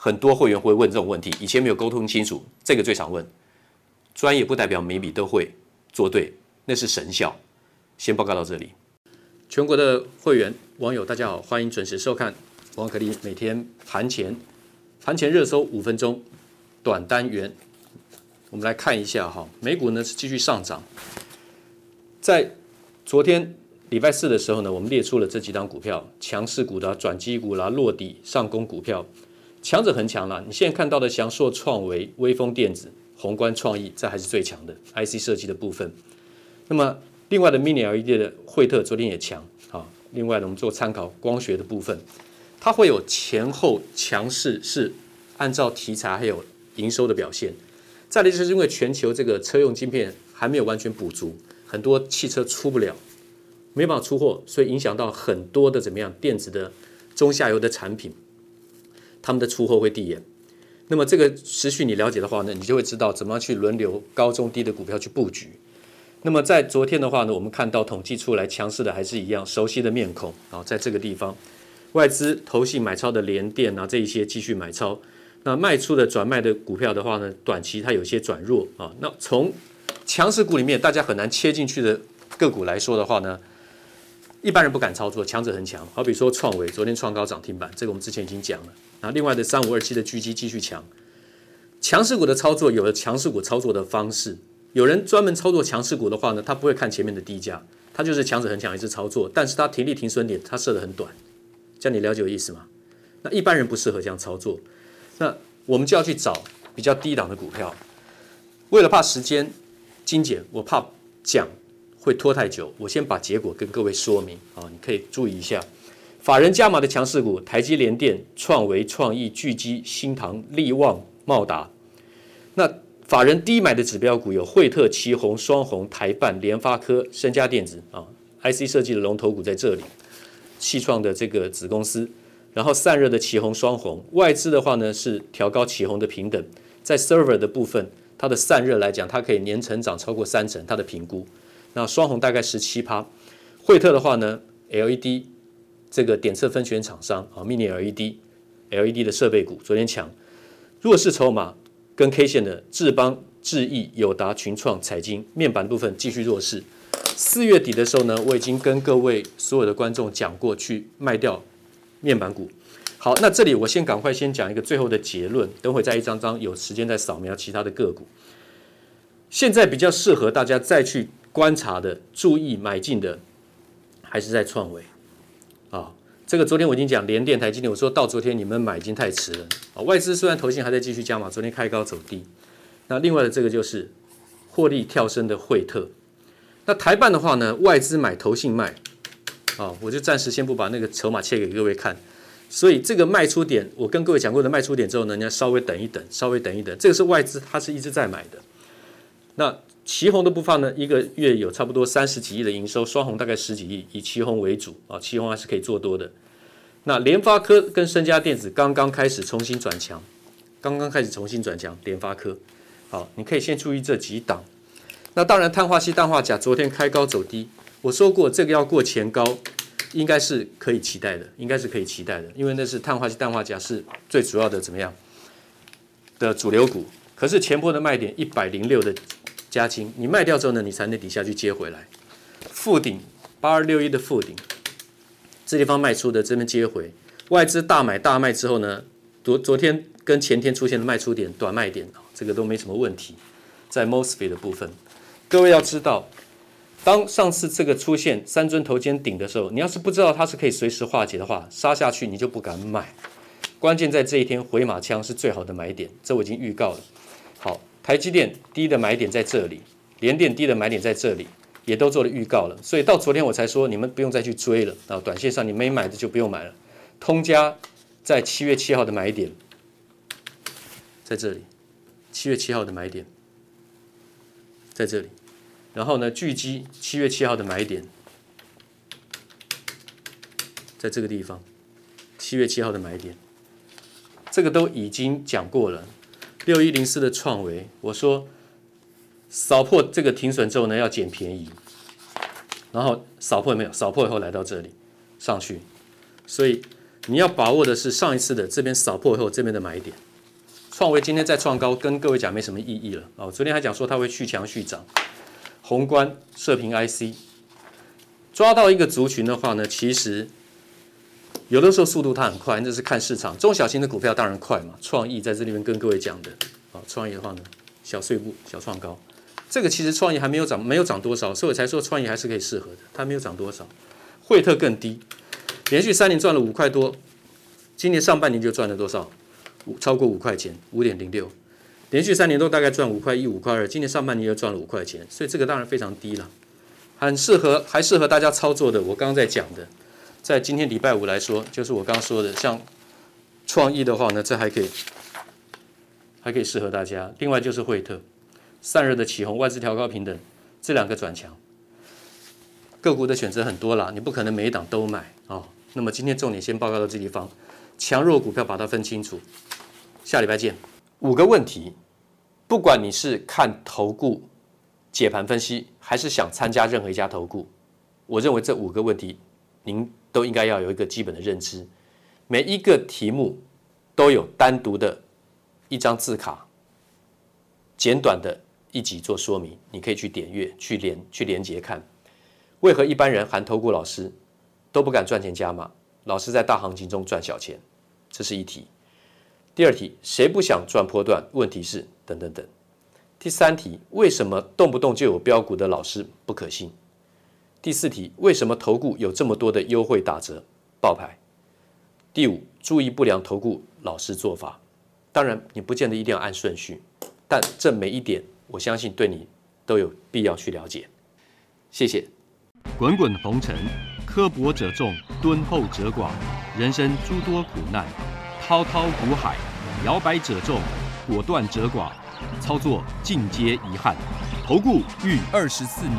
很多会员会问这种问题，以前没有沟通清楚，这个最常问。专业不代表每笔都会做对，那是神效。先报告到这里。全国的会员网友，大家好，欢迎准时收看王可立每天盘前盘前热搜五分钟短单元。我们来看一下哈，美股呢是继续上涨。在昨天礼拜四的时候呢，我们列出了这几档股票，强势股的转机股啦，落底上攻股票，强者恒强了。你现在看到的翔硕创维、威锋电子、宏观创意，这还是最强的 IC 设计的部分。那么。另外的 Mini LED 的惠特昨天也强啊。另外呢，我们做参考光学的部分，它会有前后强势，是按照题材还有营收的表现。再来就是因为全球这个车用晶片还没有完全补足，很多汽车出不了，没办法出货，所以影响到很多的怎么样电子的中下游的产品，他们的出货会递延。那么这个持续你了解的话呢，你就会知道怎么样去轮流高中低的股票去布局。那么在昨天的话呢，我们看到统计出来强势的还是一样熟悉的面孔啊，在这个地方，外资投信买超的联电啊，这一些继续买超。那卖出的转卖的股票的话呢，短期它有些转弱啊。那从强势股里面大家很难切进去的个股来说的话呢，一般人不敢操作，强者恒强。好比说创维昨天创高涨停板，这个我们之前已经讲了。那另外的三五二七的狙击继续强，强势股的操作有了强势股操作的方式。有人专门操作强势股的话呢，他不会看前面的低价，他就是强者恒强一直操作，但是他停利停损点他设得很短，这样你了解我意思吗？那一般人不适合这样操作，那我们就要去找比较低档的股票。为了怕时间精简，我怕讲会拖太久，我先把结果跟各位说明啊，你可以注意一下，法人加码的强势股：台积联电、创维、创意、巨基、新唐、力旺、茂达。那法人低买的指标股有惠特、奇鋐、双红、台半、联发科、升佳电子啊，IC 设计的龙头股在这里，气创的这个子公司，然后散热的奇鋐、双红，外资的话呢是调高奇鋐的平等，在 server 的部分，它的散热来讲，它可以年成长超过三成，它的评估，那双红大概十七趴，惠特的话呢 LED 这个点测分选厂商啊，Mini LED LED 的设备股昨天强，弱势筹码跟 K 线的智邦、智易、友达、群创、彩晶面板部分继续弱势。四月底的时候呢，我已经跟各位所有的观众讲过去卖掉面板股。好，那这里我先赶快先讲一个最后的结论，等会再一张张有时间再扫描其他的个股。现在比较适合大家再去观察的、注意买进的，还是在创维啊。这个昨天我已经讲联电、台积电，我说到昨天你们买已经太迟了啊。外资虽然投信还在继续加码，昨天开高走低。那另外的这个就是获利跳升的惠特。那台办的话呢，外资买，投信卖，啊，我就暂时先不把那个筹码切给各位看。所以这个卖出点，我跟各位讲过的卖出点之后呢，你要稍微等一等，稍微等一等。这个是外资，它是一直在买的。那奇鋐的部分呢，一个月有差不多三十几亿的营收，双红大概十几亿，以奇鋐为主啊，奇鋐还是可以做多的。那联发科跟升佳电子刚刚开始重新转强，刚刚开始重新转强，联发科，好，你可以先注意这几档。那当然，碳化矽、氮化镓昨天开高走低，我说过这个要过前高，应该是可以期待的，应该是可以期待的，因为那是碳化矽、氮化镓是最主要的怎么样的主流股。可是前波的卖点一百零六的嘉晶，你卖掉之后呢，你才能底下去接回来。负顶八二六一的负顶，这地方卖出的这边接回，外资大买大卖之后呢，昨昨天跟前天出现的卖出点、短卖点，这个都没什么问题，在 MOSFET 的部分。各位要知道，当上次这个出现三尊头肩顶的时候，你要是不知道它是可以随时化解的话，杀下去你就不敢买。关键在这一天回马枪是最好的买点，这我已经预告了。台积电低的买点在这里，联电低的买点在这里，也都做了预告了。所以到昨天我才说你们不用再去追了啊，短线上你没买的就不用买了。通家在七月七号的买点在这里，七月七号的买点在这里。然后呢，聚积七月七号的买点，在这个地方，七月七号的买点，这个都已经讲过了。六一零四的创维，我说扫破这个停损之后呢，要捡便宜，然后扫破没有？扫破以后来到这里上去，所以你要把握的是上一次的这边扫破以后这边的买点。创维今天再创高，跟各位讲没什么意义了哦。昨天还讲说它会续强续涨。宏观射频 IC 抓到一个族群的话呢，其实有的时候速度它很快，那是看市场。中小型的股票当然快嘛。创意在这里面跟各位讲的，啊，创意的话呢，小碎步小创高，这个其实创意还没有涨，没有涨多少，所以我才说创意还是可以适合的。它没有涨多少，惠特更低，连续三年赚了五块多，今年上半年就赚了多少？五超过五块钱，五点零六。连续三年都大概赚五块一、五块二，今年上半年又赚了五块钱，所以这个当然非常低了，很适合，还适合大家操作的。我刚刚在讲的，在今天礼拜五来说，就是我刚刚说的，像创意的话呢，这还可以，还可以适合大家。另外就是惠特散热的奇鋐、外资调高平等这两个转强，个股的选择很多啦，你不可能每一档都买哦。那么今天重点先报告到这地方，强弱股票把它分清楚，下礼拜见。五个问题，不管你是看投顾解盘分析，还是想参加任何一家投顾，我认为这五个问题您都应该要有一个基本的认知。每一个题目都有单独的一张字卡，简短的一集做说明，你可以去点阅、去连、去连接看。为何一般人含投顾老师都不敢赚钱加码，老是在大行情中赚小钱？这是一题。第二题，谁不想赚波段？问题是等等等。第三题，为什么动不动就有标股的老师不可信？第四题，为什么投顾有这么多的优惠打折报牌？第五，注意不良投顾老师做法。当然，你不见得一定要按顺序，但这每一点，我相信对你都有必要去了解。谢谢。滚滚红尘，刻薄者众，敦厚者寡，人生诸多苦难，滔滔苦海。摇摆者众，果断者寡，操作尽皆遗憾。投顾逾二十四年，